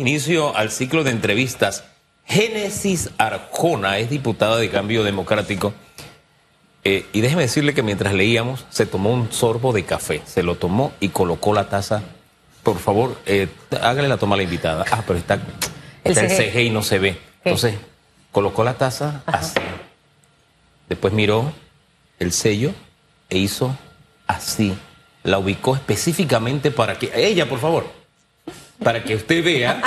Inicio al ciclo de entrevistas. Génesis Arjona es diputada de Cambio Democrático. Eh, y déjeme decirle que mientras leíamos, se tomó un sorbo de café. Se lo tomó y colocó la taza. Por favor, eh, hágale la toma a la invitada. Ah, pero está está el CG y no se ve. Entonces, colocó la taza así. Después miró el sello e hizo así. La ubicó específicamente para que. Ella, por favor para que usted vea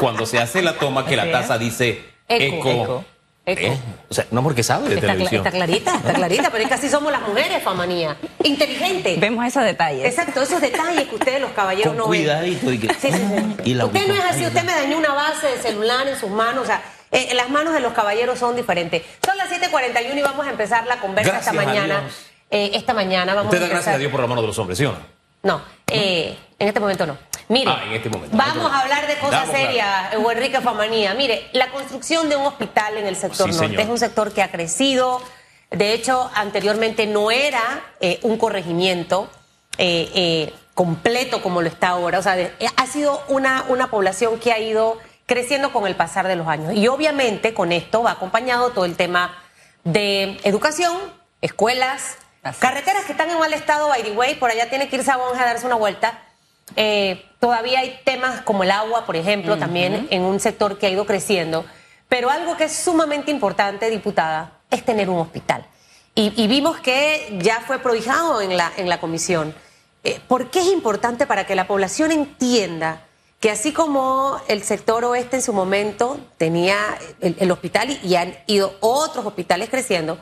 cuando se hace la toma que la taza dice eco. eco. Eh, o sea, no porque sabe de está televisión. está clarita, está clarita, pero es que así somos las mujeres, Famanía. Inteligente. Vemos esos detalles. Exacto, esos detalles que ustedes los caballeros Con no cuidadito. ven. Y que, Sí, sí, sí. y la usted no es así, usted me dañó una base de celular en sus manos, o sea, eh, las manos de los caballeros son diferentes. Son las 7.41 y vamos a empezar la conversa esta Gracias mañana. Dios. Eh, esta mañana vamos Usted a da empezar. gracias a Dios por la mano de los hombres, ¿sí o no? No, eh, en este momento no. Mire, Ah, en este momento. vamos a hablar de cosas Damos claro. serias, Hugo Enrique Famanía. Mire, la construcción de un hospital en el sector Sí, norte señor. es un sector que ha crecido. De hecho, anteriormente no era eh, un corregimiento eh, eh, completo como lo está ahora. O sea, de- eh, ha sido una, una población que ha ido creciendo con el pasar de los años. Y obviamente con esto va acompañado todo el tema de educación, escuelas, Así carreteras que están en mal estado, by the way, por allá tiene que irse a Bonja a darse una vuelta. Eh, todavía hay temas como el agua, por ejemplo, también en un sector que ha ido creciendo. Pero algo que es sumamente importante, diputada, es tener un hospital. Y, y vimos que ya fue prohijado en la, en la comisión. Eh, ¿Por qué es importante para que la población entienda que así como el sector oeste en su momento tenía el, el hospital y, y han ido otros hospitales creciendo,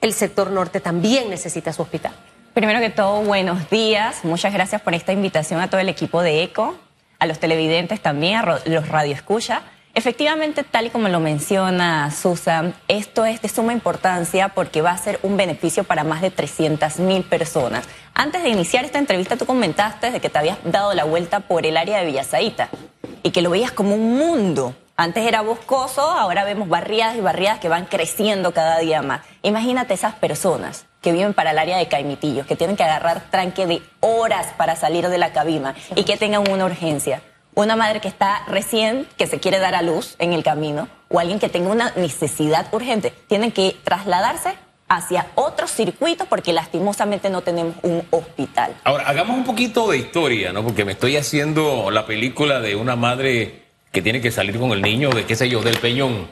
el sector norte también necesita su hospital? Primero que todo, buenos días. Muchas gracias por esta invitación a todo el equipo de ECO, a los televidentes también, a los radioescucha. Efectivamente, tal y como lo menciona Susan, esto es de suma importancia porque va a ser un beneficio para más de 300 mil personas. Antes de iniciar esta entrevista, tú comentaste de que te habías dado la vuelta por el área de Villasaita y que lo veías como un mundo. Antes era boscoso, ahora vemos barriadas y barriadas que van creciendo cada día más. Imagínate esas personas que viven para el área de Caimitillos, que tienen que agarrar tranque de horas para salir de la cabina y que tengan una urgencia. Una madre que está recién, que se quiere dar a luz en el camino, o alguien que tenga una necesidad urgente, tienen que trasladarse hacia otro circuito porque lastimosamente no tenemos un hospital. Ahora, hagamos un poquito de historia, ¿no? Porque me estoy haciendo la película de una madre que tiene que salir con el niño de, qué sé yo, del peñón.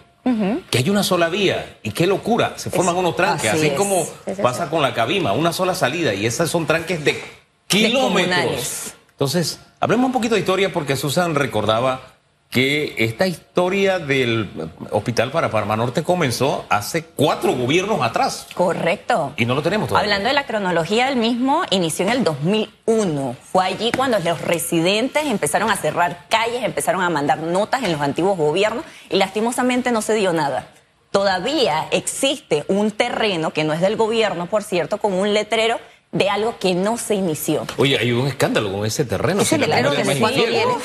Que hay una sola vía. Y qué locura. Se forman unos tranques, así como pasa con la cabima, una sola salida. Y esas son tranques de kilómetros. Entonces, hablemos un poquito de historia porque Susan recordaba que esta historia del hospital para Parma Norte comenzó hace cuatro gobiernos atrás. Correcto. Y no lo tenemos todavía. Hablando de la cronología del mismo, inició en el 2001. Fue allí cuando los residentes empezaron a cerrar calles, empezaron a mandar notas en los antiguos gobiernos y lastimosamente no se dio nada. Todavía existe un terreno que no es del gobierno, por cierto, con un letrero de algo que no se inició. Oye, hay un escándalo con ese terreno. Ese si la letrero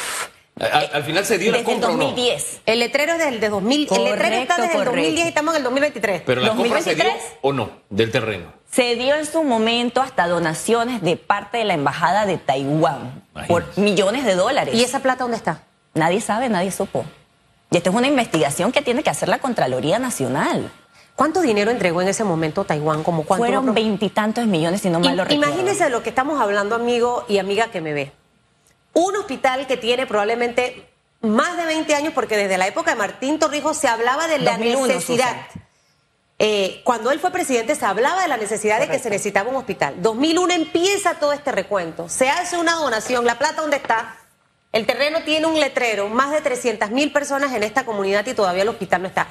desde? Al, al final se dio la Desde el compra o no. 2010. El letrero es del de 2000, el letrero está Correcto, desde el 2010 y estamos en el 2023. Pero la compra se dio 2023. o no del terreno. Se dio en su momento hasta donaciones de parte de la embajada de Taiwán por millones de dólares. ¿Y esa plata dónde está? Nadie sabe, nadie supo. Y esta es una investigación que tiene que hacer la Contraloría Nacional. ¿Cuánto dinero entregó en ese momento Taiwán? Como cuánto Fueron veintitantos millones, si no mal lo recuerdo. Imagínese de lo que estamos hablando, amigo y amiga que me ve. Un hospital que tiene probablemente más de 20 años, porque desde la época de Martín Torrijos se hablaba de la 2001, necesidad. Eh, cuando él fue presidente se hablaba de la necesidad de que se necesitaba un hospital. 2001 empieza todo este recuento. Se hace una donación. ¿La plata dónde está? El terreno tiene un letrero. Más de 300 mil personas en esta comunidad y todavía el hospital no está.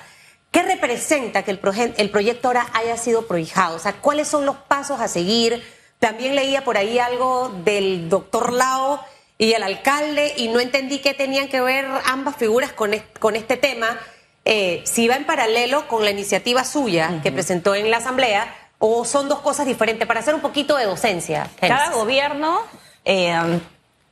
¿Qué representa que el, proje- el proyecto ahora haya sido prohijado? O sea, ¿cuáles son los pasos a seguir? También leía por ahí algo del doctor Lao y el alcalde y no entendí qué tenían que ver ambas figuras con, est- con este tema. Eh, si va en paralelo con la iniciativa suya que presentó en la asamblea o son dos cosas diferentes para hacer un poquito de docencia. Cada gobierno eh,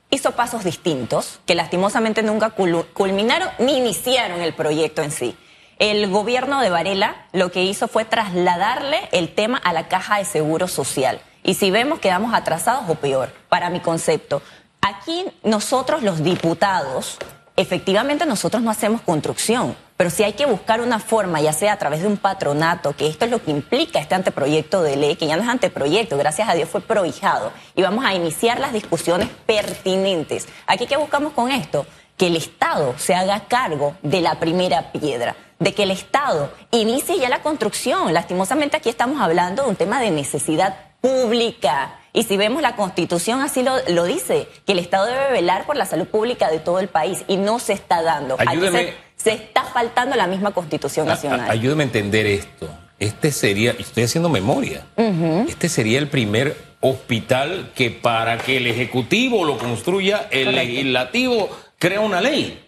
hizo pasos distintos que lastimosamente nunca culminaron ni iniciaron el proyecto en sí. El gobierno de Varela lo que hizo fue trasladarle el tema a la caja de seguro social. Y si vemos quedamos atrasados o peor, para mi concepto. Aquí nosotros los diputados efectivamente nosotros no hacemos construcción, pero si hay que buscar una forma, ya sea a través de un patronato, que esto es lo que implica este anteproyecto de ley, que ya no es anteproyecto, gracias a Dios fue prohijado, y vamos a iniciar las discusiones pertinentes. ¿Aquí qué buscamos con esto? Que el Estado se haga cargo de la primera piedra, de que el Estado inicie ya la construcción. Lastimosamente aquí estamos hablando de un tema de necesidad pública. Y si vemos la constitución así lo, lo dice, que el Estado debe velar por la salud pública de todo el país y no se está dando. Se, se, está faltando la misma constitución nacional. A, a, ayúdeme a entender esto. Este sería, estoy haciendo memoria, uh -huh. este sería el primer hospital que para que el Ejecutivo lo construya, el Correcto. Legislativo crea una ley.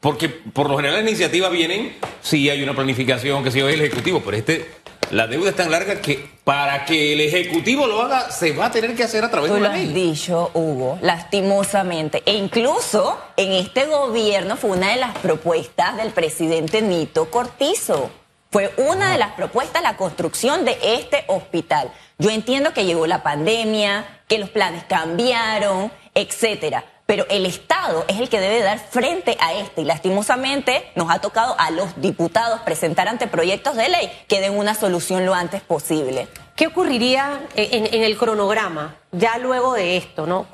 Porque por lo general las iniciativas vienen, sí hay una planificación que se lleva el Ejecutivo, pero este la deuda es tan larga que para que el Ejecutivo lo haga, se va a tener que hacer a través Tú de una lo ley. has dicho, Hugo, lastimosamente. E incluso en este gobierno fue una de las propuestas del presidente Nito Cortizo. Fue una de las propuestas la construcción de este hospital. Yo entiendo que llegó la pandemia, que los planes cambiaron, etcétera pero el Estado es el que debe dar frente a este y lastimosamente nos ha tocado a los diputados presentar anteproyectos de ley que den una solución lo antes posible. ¿Qué ocurriría en, el cronograma ya luego de esto? ¿no?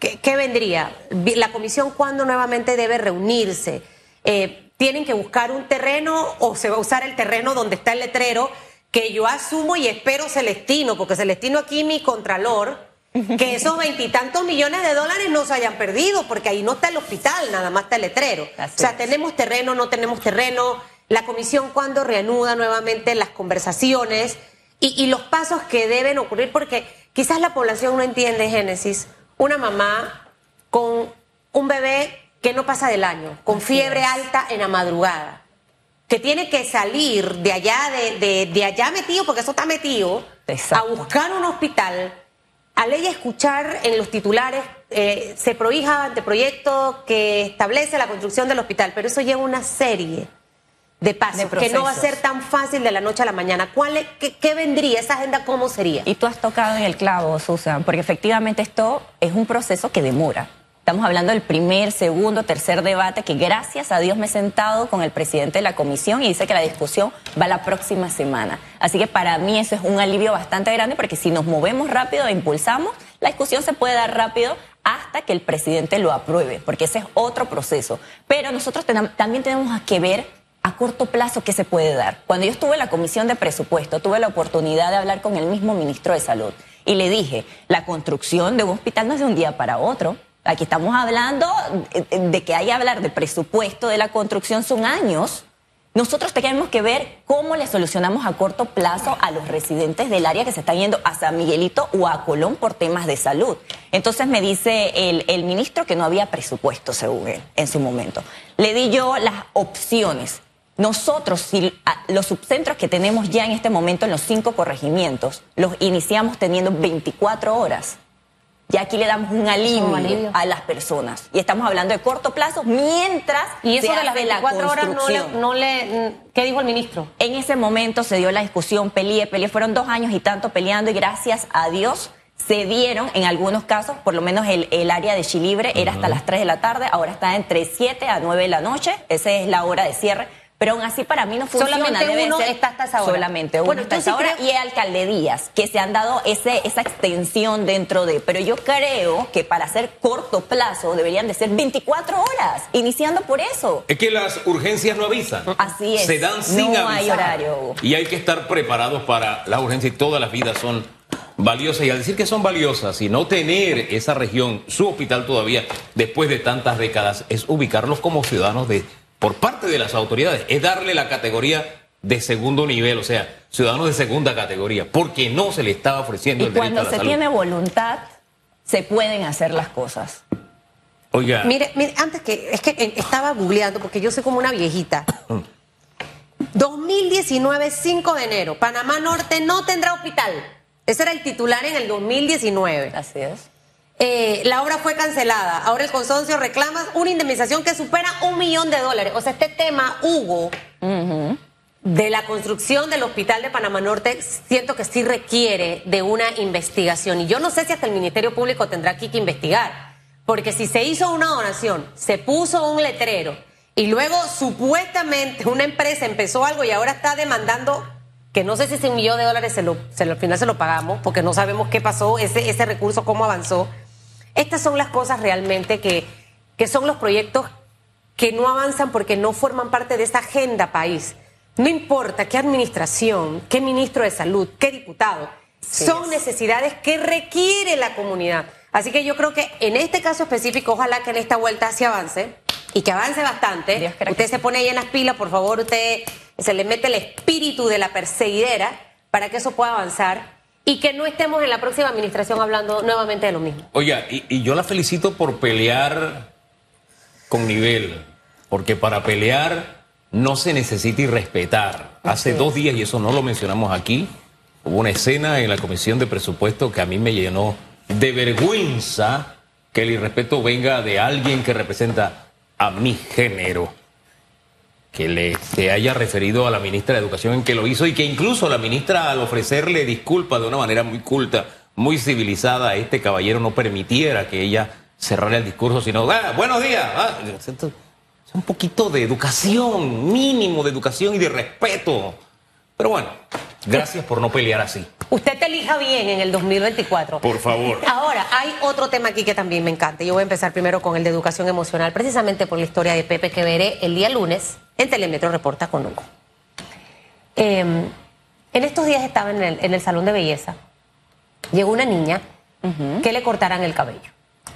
¿Qué, ¿Qué, vendría? ¿La comisión cuándo nuevamente debe reunirse? Eh, ¿Tienen que buscar un terreno o se va a usar el terreno donde está el letrero? Que yo asumo y espero Celestino, porque Celestino aquí mi contralor que esos veintitantos millones de dólares no se hayan perdido, porque ahí no está el hospital, nada más está el letrero. Así o sea, es. tenemos terreno, no tenemos terreno, la comisión cuando reanuda nuevamente las conversaciones y, y, los pasos que deben ocurrir, porque quizás la población no entiende, Génesis, una mamá con un bebé que no pasa del año, con Así fiebre es. alta en la madrugada, que tiene que salir de allá, de, de, de allá metido, porque eso está metido, Exacto. a buscar un hospital al ella escuchar en los titulares eh, se prohija anteproyecto que establece la construcción del hospital, pero eso lleva una serie de pasos de que no va a ser tan fácil de la noche a la mañana. ¿Cuál es, qué, qué, vendría? ¿Esa agenda cómo sería? Y tú has tocado en el clavo, Susan, porque efectivamente esto es un proceso que demora. Estamos hablando del primer, segundo, tercer debate que gracias a Dios me he sentado con el presidente de la comisión y dice que la discusión va la próxima semana. Así que para mí eso es un alivio bastante grande porque si nos movemos rápido e impulsamos, la discusión se puede dar rápido hasta que el presidente lo apruebe, porque ese es otro proceso. Pero nosotros también tenemos que ver a corto plazo qué se puede dar. Cuando yo estuve en la comisión de presupuesto, tuve la oportunidad de hablar con el mismo ministro de Salud y le dije, la construcción de un hospital no es de un día para otro. Aquí estamos hablando de que hay que hablar de presupuesto de la construcción son años. Nosotros tenemos que ver cómo le solucionamos a corto plazo a los residentes del área que se están yendo a San Miguelito o a Colón por temas de salud. Entonces me dice el, el ministro que no había presupuesto, según él, en su momento. Le di yo las opciones. Nosotros, si los subcentros que tenemos ya en este momento en los cinco corregimientos, los iniciamos teniendo 24 horas. Y aquí le damos un alivio, a las personas. Y estamos hablando de corto plazo mientras. Y eso de las 24 horas no le, no le, ¿Qué dijo el ministro? En ese momento se dio la discusión, peleé, peleé. Fueron dos años y tanto peleando y gracias a Dios se dieron en algunos casos, por lo menos el, el área de Chilibre era uh -huh. hasta las 3 de la tarde, ahora está entre 7 a 9 de la noche. Esa es la hora de cierre pero aún así para mí no funciona. Solamente Debe uno ser está hasta esa hora. Solamente uno bueno, está hasta esa hora y alcaldías que se han dado ese, esa extensión dentro de. Pero yo creo que para hacer corto plazo deberían de ser 24 horas, iniciando por eso. Es que las urgencias no avisan. Así es. Se dan sin no avisar. hay horario. Y hay que estar preparados para las urgencias y todas las vidas son valiosas. Y al decir que son valiosas y no tener esa región, su hospital todavía, después de tantas décadas, es ubicarlos como ciudadanos de por parte de las autoridades es darle la categoría de segundo nivel, o sea, ciudadanos de segunda categoría, porque no se le estaba ofreciendo y el derecho a la Cuando se tiene voluntad, se pueden hacer las cosas. Oiga. Mire, mire, antes que, es que estaba googleando, porque yo soy como una viejita. 2019, 5 de enero, Panamá Norte no tendrá hospital. Ese era el titular en el 2019. Así es. Eh, la obra fue cancelada. Ahora el consorcio reclama una indemnización que supera un millón de dólares. O sea, este tema, Hugo, uh -huh. de la construcción del hospital de Panamá Norte, siento que sí requiere de una investigación. Y yo no sé si hasta el Ministerio Público tendrá aquí que investigar. Porque si se hizo una donación, se puso un letrero y luego supuestamente una empresa empezó algo y ahora está demandando que no sé si ese millón de dólares se lo, se al final se lo pagamos porque no sabemos qué pasó, ese, ese recurso, cómo avanzó. Estas son las cosas realmente que, que son los proyectos que no avanzan porque no forman parte de esa agenda país. No importa qué administración, qué ministro de salud, qué diputado, son necesidades que requiere la comunidad. Así que yo creo que en este caso específico, ojalá que en esta vuelta se avance y que avance bastante. Usted se pone ahí en las pilas, por favor, usted se le mete el espíritu de la perseguidera para que eso pueda avanzar y que no estemos en la próxima administración hablando nuevamente de lo mismo. Oiga, y, yo la felicito por pelear con nivel, porque para pelear no se necesita y respetar. Hace dos días, y eso no lo mencionamos aquí, hubo una escena en la Comisión de Presupuesto que a mí me llenó de vergüenza que el irrespeto venga de alguien que representa a mi género que le se haya referido a la ministra de Educación en que lo hizo y que incluso la ministra al ofrecerle disculpas de una manera muy culta, muy civilizada a este caballero no permitiera que ella cerrara el discurso, sino, ah, buenos días. Ah, un poquito de educación, mínimo de educación y de respeto. Pero bueno, gracias por no pelear así. Usted te elija bien en el 2024. Por favor. Ahora, hay otro tema aquí que también me encanta. Yo voy a empezar primero con el de educación emocional, precisamente por la historia de Pepe que veré el día lunes en Telemetro Reporta con Hugo. Em, en estos días estaba en el, salón de belleza. Llegó una niña que le cortaran el cabello.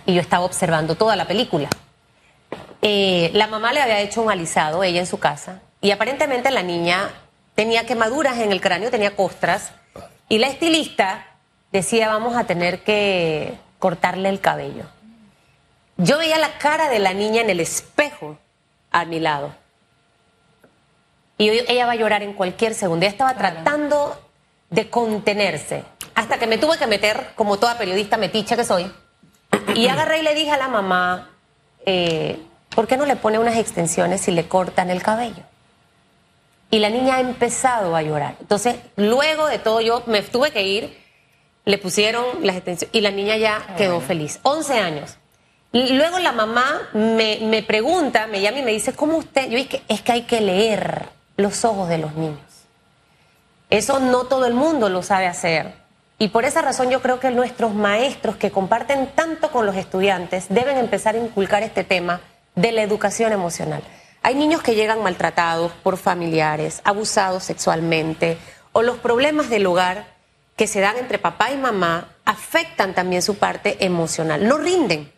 Y yo estaba observando toda la película. Eh, la mamá le había hecho un alisado, ella en su casa, y aparentemente la niña tenía quemaduras en el cráneo, tenía costras, y la estilista decía, vamos a tener que cortarle el cabello. Yo veía la cara de la niña en el espejo a mi lado. Y ella va a llorar en cualquier segundo. Ella estaba tratando de contenerse. Hasta que me tuve que meter, como toda periodista meticha que soy. Y agarré y le dije a la mamá, eh, ¿por qué no le pone unas extensiones si le cortan el cabello? Y la niña ha empezado a llorar. Entonces, luego de todo, yo me tuve que ir, le pusieron las extensiones y la niña ya quedó feliz. 11 años. Luego la mamá me, me, pregunta, me llama y me dice, ¿cómo usted? Yo dije, es que hay que leer los ojos de los niños. Eso no todo el mundo lo sabe hacer. Y por esa razón yo creo que nuestros maestros que comparten tanto con los estudiantes deben empezar a inculcar este tema de la educación emocional. Hay niños que llegan maltratados por familiares, abusados sexualmente, o los problemas del hogar que se dan entre papá y mamá afectan también su parte emocional. No rinden,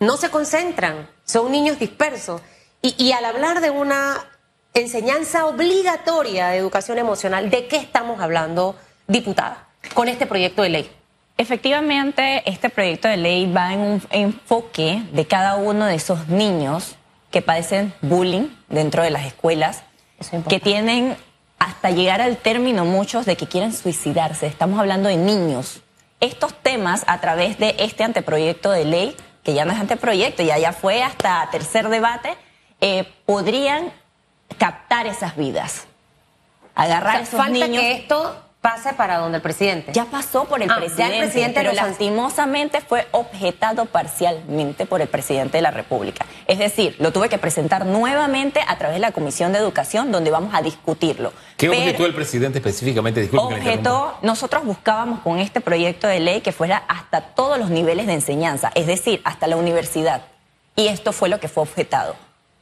no se concentran, son niños dispersos. Y, y al hablar de una enseñanza obligatoria de educación emocional, ¿de qué estamos hablando, diputada, con este proyecto de ley? Efectivamente, este proyecto de ley va en un enfoque de cada uno de esos niños que padecen bullying dentro de las escuelas, que tienen hasta llegar al término muchos de que quieren suicidarse. Estamos hablando de niños. Estos temas, a través de este anteproyecto de ley, que ya no es anteproyecto, ya, ya fue hasta tercer debate, eh, podrían captar esas vidas. Agarrar a esos falta niños. que esto pase para donde el presidente. Ya pasó por el Ah, ya presidente, el presidente pero lastimosamente fue objetado parcialmente por el presidente de la República. Es decir, lo tuve que presentar nuevamente a través de la Comisión de Educación, donde vamos a discutirlo. ¿Qué Pero- objetó el presidente específicamente? Disculpe objetó, nosotros buscábamos con este proyecto de ley que fuera hasta todos los niveles de enseñanza, es decir, hasta la universidad. Y esto fue lo que fue objetado.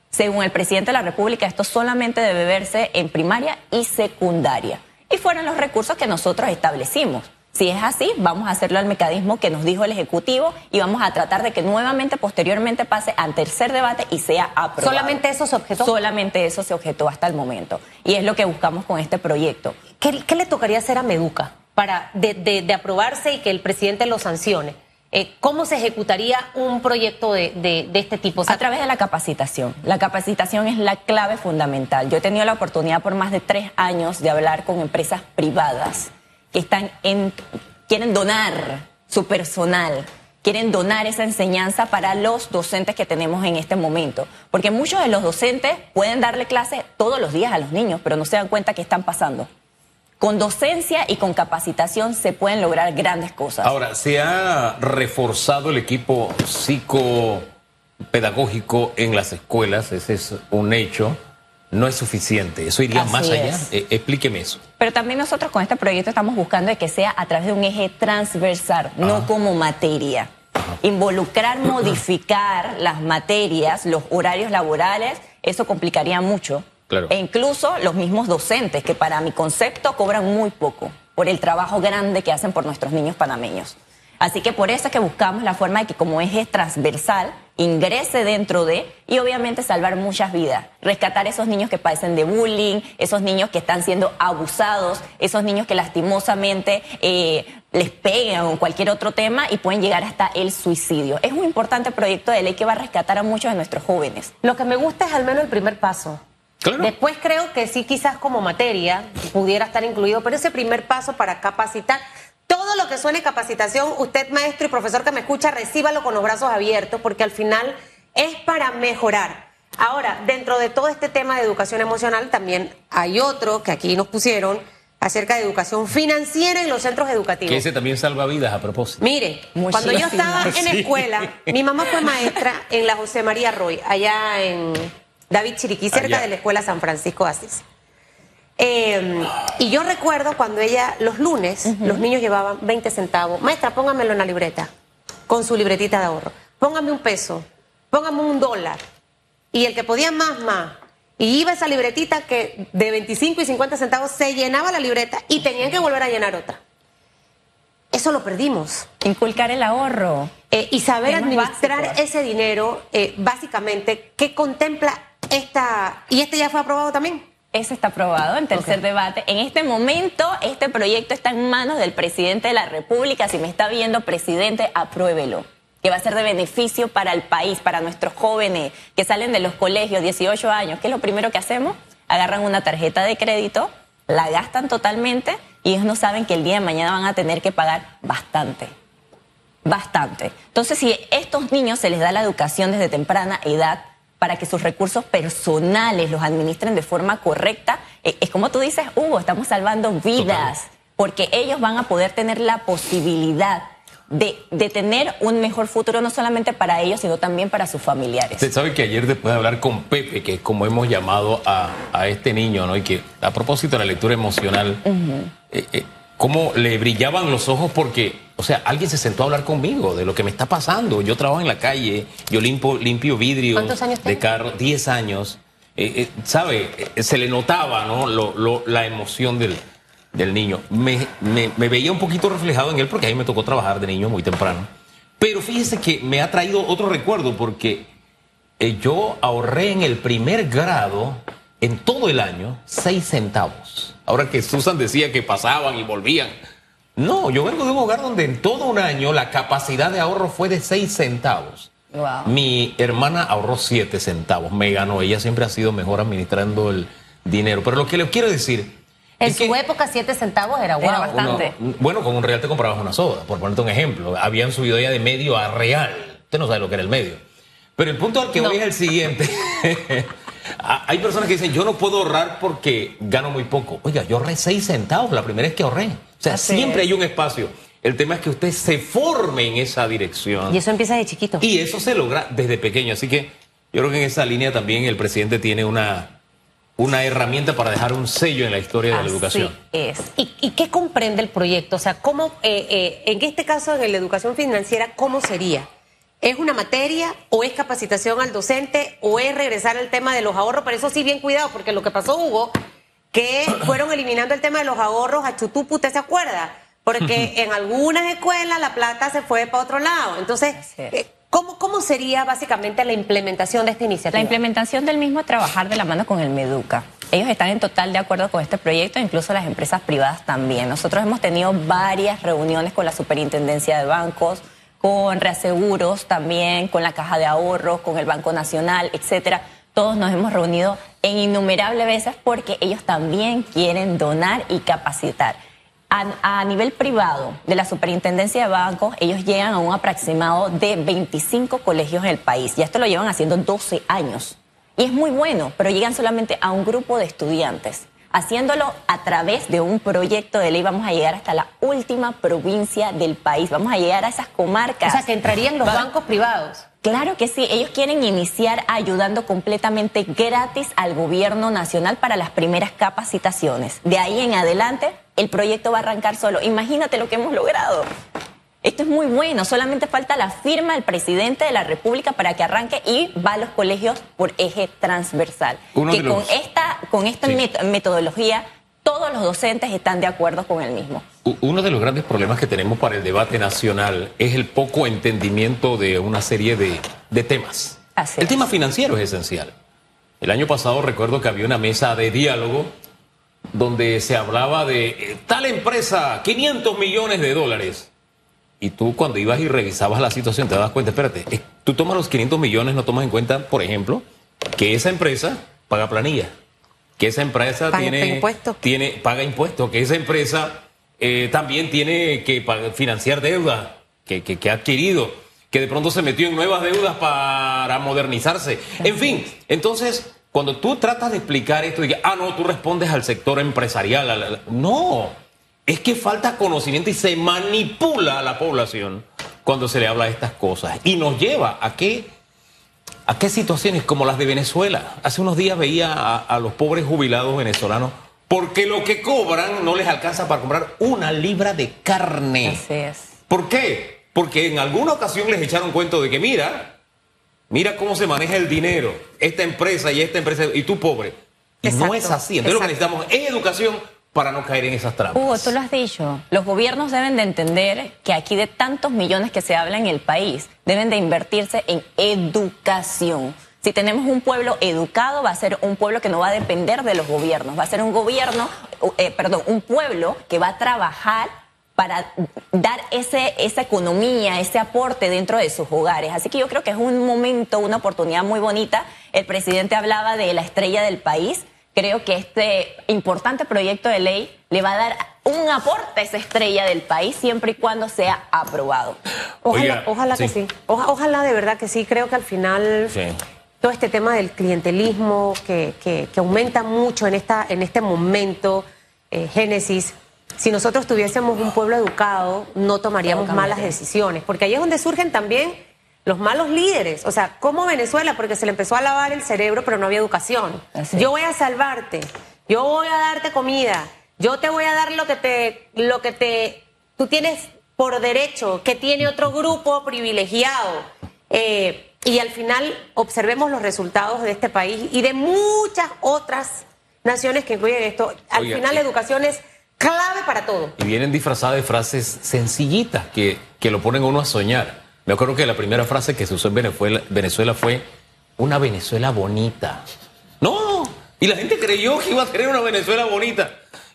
Según el presidente de la República, esto solamente debe verse en primaria y secundaria. Y fueron los recursos que nosotros establecimos. Si es así, vamos a hacerlo al mecanismo que nos dijo el Ejecutivo y vamos a tratar de que nuevamente, posteriormente, pase al tercer debate y sea aprobado. ¿Solamente eso se objetó? Solamente eso se objetó hasta el momento. Y es lo que buscamos con este proyecto. ¿Qué, qué le tocaría hacer a Meduca para de, de- de aprobarse y que el presidente lo sancione? Eh, ¿Cómo se ejecutaría un proyecto de, este tipo? A través de la capacitación. La capacitación es la clave fundamental. Yo he tenido la oportunidad por más de tres años de hablar con empresas privadas que están en, quieren donar su personal, quieren donar esa enseñanza para los docentes que tenemos en este momento. Porque muchos de los docentes pueden darle clase todos los días a los niños, pero no se dan cuenta que están pasando. Con docencia y con capacitación se pueden lograr grandes cosas. Ahora, se ha reforzado el equipo psicopedagógico en las escuelas, ese es un hecho. No es suficiente, eso iría más allá. Eh, explíqueme eso. Pero también nosotros con este proyecto estamos buscando que sea a través de un eje transversal, no ah. como materia. Involucrar, modificar las materias, los horarios laborales, eso complicaría mucho e incluso los mismos docentes, que para mi concepto cobran muy poco por el trabajo grande que hacen por nuestros niños panameños. Así que por eso es que buscamos la forma de que como eje transversal ingrese dentro de y obviamente salvar muchas vidas, rescatar esos niños que padecen de bullying, esos niños que están siendo abusados, esos niños que lastimosamente eh, les pegan o cualquier otro tema y pueden llegar hasta el suicidio. Es un importante proyecto de ley que va a rescatar a muchos de nuestros jóvenes. Lo que me gusta es al menos el primer paso. Después creo que sí, quizás como materia pudiera estar incluido, pero ese primer paso para capacitar, todo lo que suene capacitación, usted maestro y profesor que me escucha, recíbalo con los brazos abiertos, porque al final es para mejorar. Ahora, dentro de todo este tema de educación emocional, también hay otro que aquí nos pusieron acerca de educación financiera en los centros educativos. Que ese también salva vidas a propósito. Mire, cuando yo estaba en escuela, mi mamá fue maestra en la José María Roy, allá en David Chiriquí, cerca de la escuela San Francisco de Asís. Em, y yo recuerdo cuando ella, los lunes, los niños llevaban 20 centavos. Maestra, póngamelo en la libreta, con su libretita de ahorro. Póngame un peso, póngame un dólar. Y el que podía más, más. Y iba esa libretita que de 25 y 50 centavos se llenaba la libreta y tenían que volver a llenar otra. Eso lo perdimos. Inculcar el ahorro. Eh, y saber administrar ese dinero, eh, básicamente, ¿qué contempla esta, ¿Y este ya fue aprobado también? Ese está aprobado en tercer debate. En este momento, este proyecto está en manos del presidente de la República. Si me está viendo, presidente, apruébelo. Que va a ser de beneficio para el país, para nuestros jóvenes que salen de los colegios, 18 años. ¿Qué es lo primero que hacemos? Agarran una tarjeta de crédito, la gastan totalmente y ellos no saben que el día de mañana van a tener que pagar bastante. Bastante. Entonces, si a estos niños se les da la educación desde temprana edad, para que sus recursos personales los administren de forma correcta. Eh, es como tú dices, Hugo, estamos salvando vidas, porque ellos van a poder tener la posibilidad de, de, tener un mejor futuro no solamente para ellos, sino también para sus familiares. Usted sabe que ayer después de hablar con Pepe, que es como hemos llamado a, a este niño, ¿no? Y que a propósito de la lectura emocional, cómo le brillaban los ojos porque, o sea, alguien se sentó a hablar conmigo de lo que me está pasando. Yo trabajo en la calle, yo limpio, limpio vidrio de carro, 10 años. Eh, eh, ¿Sabe? Eh, se le notaba, ¿no? la emoción del, del niño. Me, me, veía un poquito reflejado en él porque a mí me tocó trabajar de niño muy temprano. Pero fíjese que me ha traído otro recuerdo porque yo ahorré en el primer grado en todo el año seis centavos. Ahora que Susan decía que pasaban y volvían. No, yo vengo de un hogar donde en todo un año la capacidad de ahorro fue de seis centavos. Mi hermana ahorró siete centavos, me ganó. Ella siempre ha sido mejor administrando el dinero. Pero lo que le quiero decir. En su época, siete centavos era, bastante. bueno, con un real te comprabas una soda, por ponerte un ejemplo. Habían subido ya de medio a real. Usted no sabe lo que era el medio. Pero el punto al que voy es el siguiente. Ah, hay personas que dicen, yo no puedo ahorrar porque gano muy poco. Oiga, yo ahorré seis centavos la primera vez que ahorré. O sea, siempre hay un espacio. El tema es que usted se forme en esa dirección. Y eso empieza de chiquito. Y eso se logra desde pequeño. Así que yo creo que en esa línea también el presidente tiene una, una herramienta para dejar un sello en la historia de la educación. Es. ¿Y, qué comprende el proyecto? O sea, ¿cómo, eh, eh, en este caso, en la educación financiera, cómo sería? ¿Es una materia o es capacitación al docente o es regresar al tema de los ahorros? Pero eso sí, bien cuidado, porque lo que pasó, Hugo, que fueron eliminando el tema de los ahorros a Chutupu, ¿usted se acuerda? Porque en algunas escuelas la plata se fue para otro lado. Entonces, eh, ¿cómo, ¿cómo sería básicamente la implementación de esta iniciativa? La implementación del mismo es trabajar de la mano con el MEDUCA. Ellos están en total de acuerdo con este proyecto, incluso las empresas privadas también. Nosotros hemos tenido varias reuniones con la Superintendencia de Bancos, con reaseguros también, con la Caja de Ahorros, con el Banco Nacional, etcétera. Todos nos hemos reunido en innumerables veces porque ellos también quieren donar y capacitar. A, nivel privado de la superintendencia de bancos, ellos llegan a un aproximado de 25 colegios en el país. Y esto lo llevan haciendo 12 años. Y es muy bueno, pero llegan solamente a un grupo de estudiantes. Haciéndolo a través de un proyecto de ley vamos a llegar hasta la última provincia del país, vamos a llegar a esas comarcas. O sea, que entrarían los Va- bancos privados. Claro que sí, ellos quieren iniciar ayudando completamente gratis al gobierno nacional para las primeras capacitaciones. De ahí en adelante, el proyecto va a arrancar solo. Imagínate lo que hemos logrado. Esto es muy bueno, solamente falta la firma del presidente de la República para que arranque y va a los colegios por eje transversal. Uno que con los- esta, con esta Sí. met- metodología todos los docentes están de acuerdo con el mismo. Uno de los grandes problemas que tenemos para el debate nacional es el poco entendimiento de una serie de, de temas. Así el es. tema financiero es esencial. El año pasado recuerdo que había una mesa de diálogo donde se hablaba de eh, tal empresa, 500 millones de dólares. Y tú cuando ibas y revisabas la situación te das cuenta, espérate, tú tomas los 500 millones, no tomas en cuenta, por ejemplo, que esa empresa paga planilla, que esa empresa Paga tiene, impuestos. tiene paga impuestos, que esa empresa eh, también tiene que financiar deuda que, que- que ha adquirido, que de pronto se metió en nuevas deudas para modernizarse. En fin, entonces, cuando tú tratas de explicar esto, digas, ah, no, tú respondes al sector empresarial. al- al- no, es que falta conocimiento y se manipula a la población cuando se le habla de estas cosas. Y nos lleva a qué, a qué situaciones como las de Venezuela. Hace unos días veía a, a los pobres jubilados venezolanos porque lo que cobran no les alcanza para comprar una libra de carne. Así es. ¿Por qué? Porque en alguna ocasión les echaron cuento de que mira, mira cómo se maneja el dinero, esta empresa y esta empresa, y tú pobre. Y no es así. Entonces lo que necesitamos es educación para no caer en esas trampas. Hugo, tú lo has dicho. Los gobiernos deben de entender que aquí de tantos millones que se habla en el país, deben de invertirse en educación. Si tenemos un pueblo educado, va a ser un pueblo que no va a depender de los gobiernos. Va a ser un gobierno, eh, perdón, un pueblo que va a trabajar para dar ese, esa economía, ese aporte dentro de sus hogares. Así que yo creo que es un momento, una oportunidad muy bonita. El presidente hablaba de la estrella del país. Creo que este importante proyecto de ley le va a dar un aporte a esa estrella del país siempre y cuando sea aprobado. Ojalá, Oiga, ojalá que sí. sí. Oja- ojalá de verdad que sí. Creo que al final Sí. todo este tema del clientelismo que, que- que aumenta mucho en, esta, en este momento, eh, Génesis, si nosotros tuviésemos un pueblo educado, no tomaríamos malas decisiones, porque ahí es donde surgen también los malos líderes. O sea, como Venezuela, porque se le empezó a lavar el cerebro, pero no había educación. Así es. Yo voy a salvarte, yo voy a darte comida, yo te voy a dar lo que te, lo que te, tú tienes por derecho, que tiene otro grupo privilegiado. Eh, y al final observemos los resultados de este país y de muchas otras naciones que incluyen esto. Al Oiga, final la educación es clave para todo. Y vienen disfrazadas de frases sencillitas que, que lo ponen a uno a soñar. Me acuerdo que la primera frase que se usó en Venezuela, Venezuela fue una Venezuela bonita. No, y la gente creyó que iba a tener una Venezuela bonita.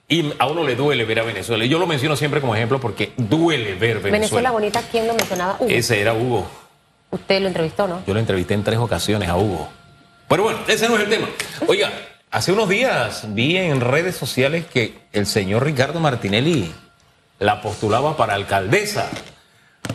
Y a uno le duele ver a Venezuela. Y yo lo menciono siempre como ejemplo porque duele ver Venezuela. Venezuela bonita, ¿quién lo mencionaba? Hugo. Ese era Hugo. Usted lo entrevistó, ¿no? Yo lo entrevisté en tres ocasiones a Hugo. Pero bueno, ese no es el tema. Oiga, hace unos días vi en redes sociales que el señor Ricardo Martinelli la postulaba para alcaldesa.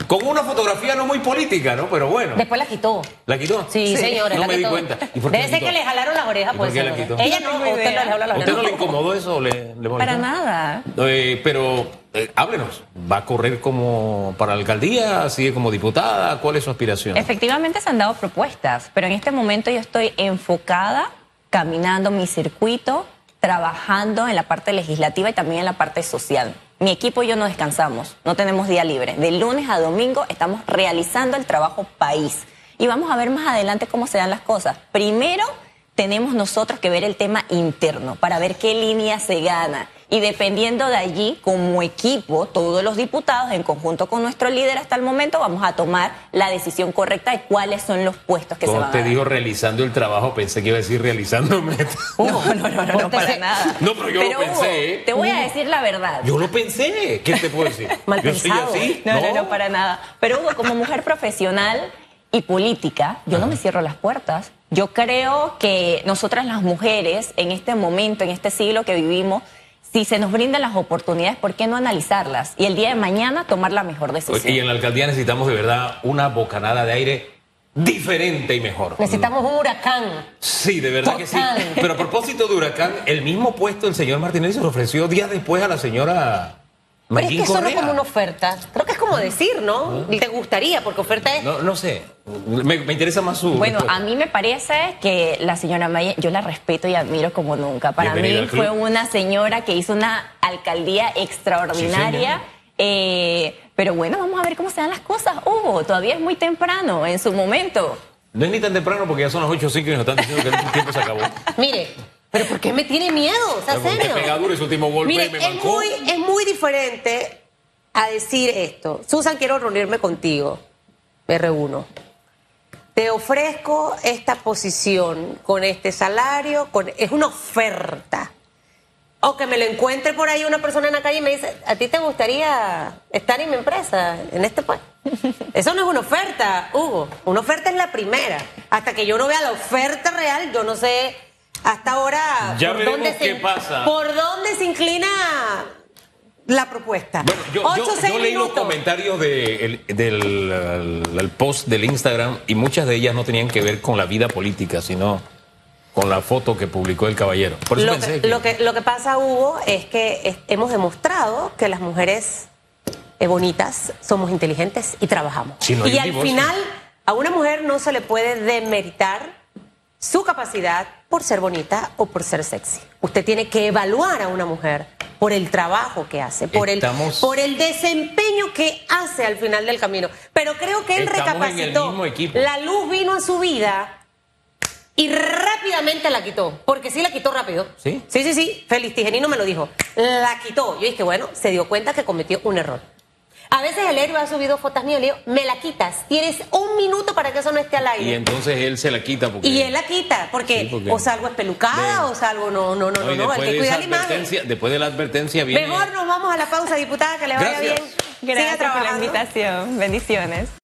Con una fotografía no muy política, ¿no? Pero bueno. Después la quitó. ¿La quitó? Sí, señora, No la me di cuenta. ¿Y por qué Debe la ser que le jalaron las orejas, ¿Y por pues. qué la seguro. quitó? Ella No no, usted no le jaló las ¿A usted no le orejas. incomodó eso o le, le molestó? Para nada. Eh, pero eh, háblenos, ¿va a correr como para la alcaldía? ¿Sigue como diputada? ¿Cuál es su aspiración? Efectivamente se han dado propuestas, pero en este momento yo estoy enfocada, caminando mi circuito, trabajando en la parte legislativa y también en la parte social. Mi equipo y yo no descansamos, no tenemos día libre. De lunes a domingo estamos realizando el trabajo país. Y vamos a ver más adelante cómo se dan las cosas. Primero, tenemos nosotros que ver el tema interno para ver qué línea se gana. Y dependiendo de allí, como equipo, todos los diputados, en conjunto con nuestro líder hasta el momento, vamos a tomar la decisión correcta de cuáles son los puestos que se van a te digo realizando el trabajo, pensé que iba a decir realizándome. No, no, no, no, no, para nada. No, pero yo lo pensé, ¿eh? te voy a decir la verdad. Yo lo pensé. ¿Qué te puedo decir? Mal yo soy pensado. así. No, no, no, para nada. Pero Hugo, como mujer profesional y política, yo no me cierro las puertas. Yo creo que nosotras las mujeres, en este momento, en este siglo que vivimos, si se nos brindan las oportunidades, ¿por qué no analizarlas? Y el día de mañana tomar la mejor decisión. Y en la alcaldía necesitamos de verdad una bocanada de aire diferente y mejor. Necesitamos un huracán. Sí, de verdad que sí. Pero a propósito de huracán, el mismo puesto el señor Martinelli se lo ofreció días después a la señora Pero es que eso no es como una oferta. Creo que es como decir, ¿no? Te gustaría, porque oferta es. No, no sé. Me, me interesa más su. Bueno, a mí me parece que la señora Maya, yo la respeto y admiro como nunca. Para Bienvenida mí fue una señora que hizo una alcaldía extraordinaria. Sí, eh, pero bueno, vamos a ver cómo se dan las cosas. Hugo, todavía es muy temprano en su momento. No es ni tan temprano porque ya son las 8.05 y nos están diciendo que el tiempo se acabó. Mire, ¿pero por qué me tiene miedo? O sea, serio. pega duro ese último golpe Mire, y me es mancó. muy, es muy diferente a decir esto. Susan, quiero reunirme contigo. Me reúno. Te ofrezco esta posición con este salario, con, es una oferta. O que me lo encuentre por ahí una persona en la calle y me dice, ¿a ti te gustaría estar en mi empresa, en este país? Eso no es una oferta, Hugo. Una oferta es la primera. Hasta que yo no vea la oferta real, yo no sé hasta ahora Ya por, veremos dónde qué se, pasa. por dónde se inclina la propuesta. Bueno, yo, Ocho, yo leí los comentarios de- el- del el- el post del Instagram y muchas de ellas no tenían que ver con la vida política, sino con la foto que publicó el caballero. Por eso Lo pensé que, que, lo, que, lo que pasa, Hugo, es que es- hemos demostrado que las mujeres eh, bonitas somos inteligentes y trabajamos. No y al divorcio. final, a una mujer no se le puede demeritar su capacidad por ser bonita o por ser sexy. Usted tiene que evaluar a una mujer por el trabajo que hace, por, Estamos- el, por el desempeño que hace al final del camino. Pero creo que él recapacitó. La luz vino a su vida y rápidamente la quitó, porque sí la quitó rápido. ¿Sí? Sí, sí, sí. Félix Tijerino me lo dijo. La quitó. Yo dije, bueno, se dio cuenta que cometió un error. A veces el héroe ha subido fotos mías y le digo, me la quitas. Tienes un minuto para que eso no esté al aire. y entonces él se la quita porque... Y él la quita, porque, Sí, porque- o salgo espelucada De- o salgo, no, no, no, No, no, hay después, que de cuidar la imagen. advertencia, después de la advertencia viene... Mejor nos vamos a la pausa, diputada, que le vaya Gracias. bien. Siga Gracias por la trabajando. invitación. Bendiciones.